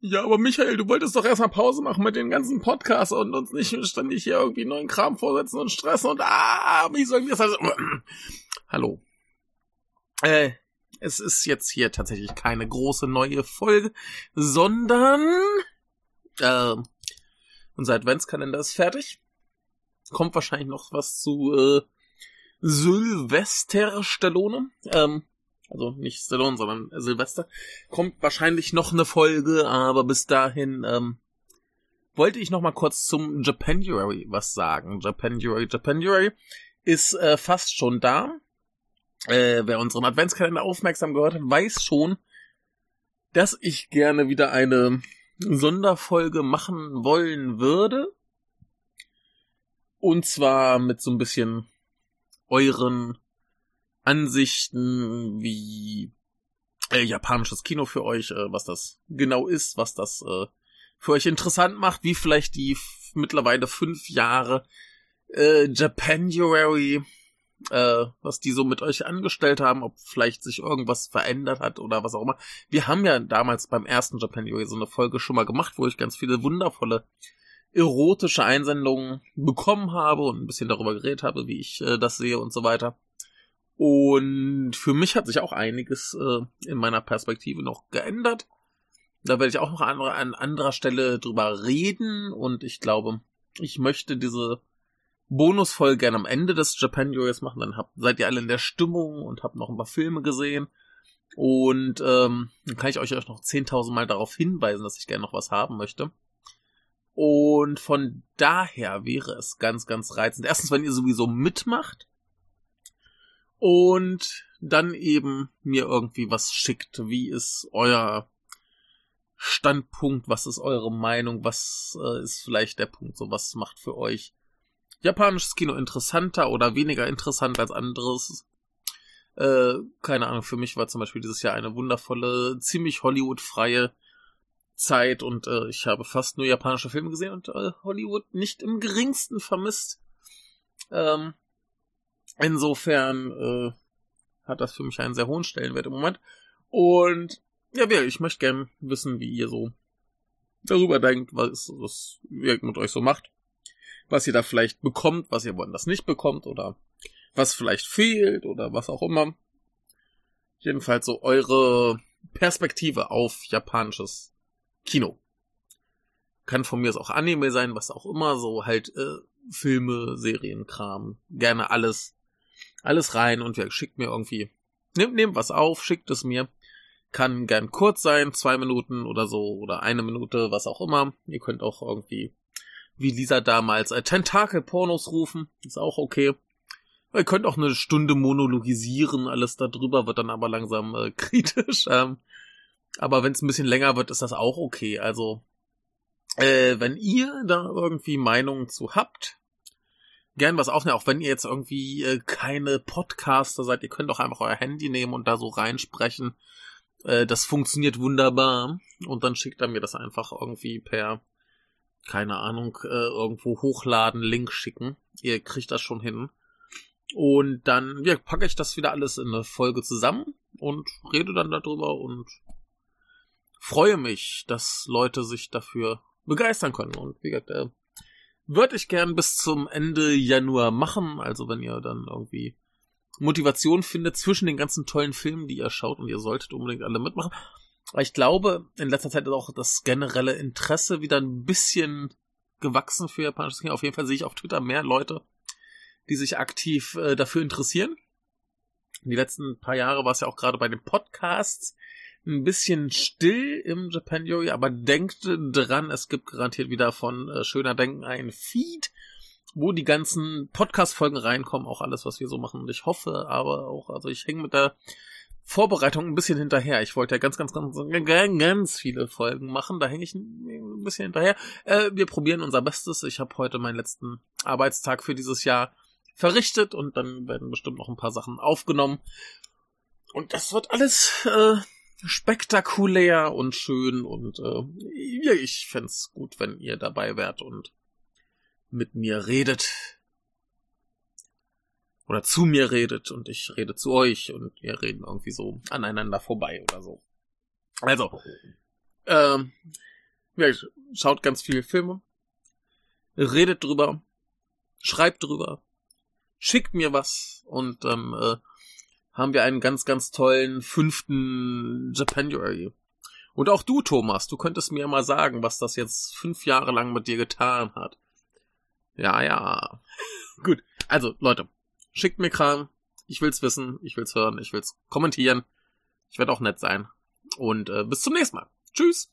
Ja, aber Michael, du wolltest doch erstmal Pause machen mit den ganzen Podcasts und uns nicht ständig hier irgendwie neuen Kram vorsetzen und stressen und ah, wie sollen wir das also... Hallo. Äh, es ist jetzt hier tatsächlich keine große neue Folge, sondern äh, unser Adventskalender ist fertig. Kommt wahrscheinlich noch was zu äh, Sylvester Stallone. Ähm, also nicht Stallone, sondern Silvester. Kommt wahrscheinlich noch eine Folge, aber bis dahin ähm, wollte ich noch mal kurz zum Japanuary was sagen. Japanuary, Japanuary ist äh, fast schon da. Äh, wer unseren Adventskalender aufmerksam gehört hat, weiß schon, dass ich gerne wieder eine Sonderfolge machen wollen würde. Und zwar mit so ein bisschen euren Ansichten, wie äh, japanisches Kino für euch, äh, was das genau ist, was das äh, für euch interessant macht, wie vielleicht die mittlerweile fünf Jahre äh, Japanuary, äh, was die so mit euch angestellt haben, ob vielleicht sich irgendwas verändert hat oder was auch immer. Wir haben ja damals beim ersten Japanuary so eine Folge schon mal gemacht, wo ich ganz viele wundervolle erotische Einsendungen bekommen habe und ein bisschen darüber geredet habe, wie ich äh, das sehe und so weiter. Und für mich hat sich auch einiges äh, in meiner Perspektive noch geändert. Da werde ich auch noch an, an anderer Stelle drüber reden und ich glaube, ich möchte diese Bonusfolge gerne am Ende des Japan Joyous machen. Dann habt, seid ihr alle in der Stimmung und habt noch ein paar Filme gesehen. Und ähm, dann kann ich euch noch 10.000 Mal darauf hinweisen, dass ich gerne noch was haben möchte. Und von daher wäre es ganz, ganz reizend. Erstens, wenn ihr sowieso mitmacht und dann eben mir irgendwie was schickt. Wie ist euer Standpunkt? Was ist eure Meinung? Was äh, ist vielleicht der Punkt? So, was macht für euch japanisches Kino interessanter oder weniger interessant als anderes? Äh, keine Ahnung, für mich war zum Beispiel dieses Jahr eine wundervolle, ziemlich Hollywood-freie Zeit und äh, ich habe fast nur japanische Filme gesehen und äh, Hollywood nicht im geringsten vermisst. Ähm, Insofern äh, hat das für mich einen sehr hohen Stellenwert im Moment. Und ja, ich möchte gerne wissen, wie ihr so darüber denkt, was, was ihr mit euch so macht. Was ihr da vielleicht bekommt, was ihr woanders nicht bekommt oder was vielleicht fehlt oder was auch immer. Jedenfalls so eure Perspektive auf japanisches Kino. Kann von mir auch Anime sein, was auch immer, so halt äh, Filme, Serien, Kram, gerne alles alles rein und wer schickt mir irgendwie, nehmt, nehmt was auf, schickt es mir. Kann gern kurz sein, zwei Minuten oder so, oder eine Minute, was auch immer. Ihr könnt auch irgendwie, wie Lisa damals, äh, Tentakel-Pornos rufen, ist auch okay. Ihr könnt auch eine Stunde monologisieren, alles darüber wird dann aber langsam äh, kritisch. Ähm, aber wenn es ein bisschen länger wird, ist das auch okay. Also, äh, wenn ihr da irgendwie Meinungen zu habt, gern was aufnehmen, auch wenn ihr jetzt irgendwie äh, keine Podcaster seid, ihr könnt auch einfach euer Handy nehmen und da so reinsprechen. Äh, das funktioniert wunderbar. Und dann schickt er mir das einfach irgendwie per, keine Ahnung, äh, irgendwo hochladen, Link schicken. Ihr kriegt das schon hin. Und dann ja, packe ich das wieder alles in eine Folge zusammen und rede dann darüber und freue mich, dass Leute sich dafür begeistern können. Und wie gesagt, äh, würde ich gern bis zum Ende Januar machen. Also wenn ihr dann irgendwie Motivation findet zwischen den ganzen tollen Filmen, die ihr schaut und ihr solltet unbedingt alle mitmachen. Aber ich glaube, in letzter Zeit ist auch das generelle Interesse wieder ein bisschen gewachsen für japanisches Kino. Auf jeden Fall sehe ich auf Twitter mehr Leute, die sich aktiv äh, dafür interessieren. Die letzten paar Jahre war es ja auch gerade bei den Podcasts ein bisschen still im Japan Yori, aber denkt dran, es gibt garantiert wieder von äh, Schöner Denken ein Feed, wo die ganzen Podcast-Folgen reinkommen, auch alles, was wir so machen. Und ich hoffe aber auch, also ich hänge mit der Vorbereitung ein bisschen hinterher. Ich wollte ja ganz, ganz, ganz, ganz viele Folgen machen. Da hänge ich ein bisschen hinterher. Äh, wir probieren unser Bestes. Ich habe heute meinen letzten Arbeitstag für dieses Jahr verrichtet und dann werden bestimmt noch ein paar Sachen aufgenommen. Und das wird alles äh, spektakulär und schön und äh, ich fände gut, wenn ihr dabei wärt und mit mir redet. Oder zu mir redet und ich rede zu euch und wir reden irgendwie so aneinander vorbei oder so. Also, Ähm, ja, schaut ganz viele Filme. Redet drüber. Schreibt drüber. Schickt mir was. Und dann äh, haben wir einen ganz, ganz tollen fünften Japanuary. Und auch du, Thomas, du könntest mir mal sagen, was das jetzt fünf Jahre lang mit dir getan hat. Ja, ja. Gut. Also, Leute, schickt mir Kram. Ich will's wissen, ich will's hören, ich will's kommentieren. Ich werde auch nett sein. Und äh, bis zum nächsten Mal. Tschüss.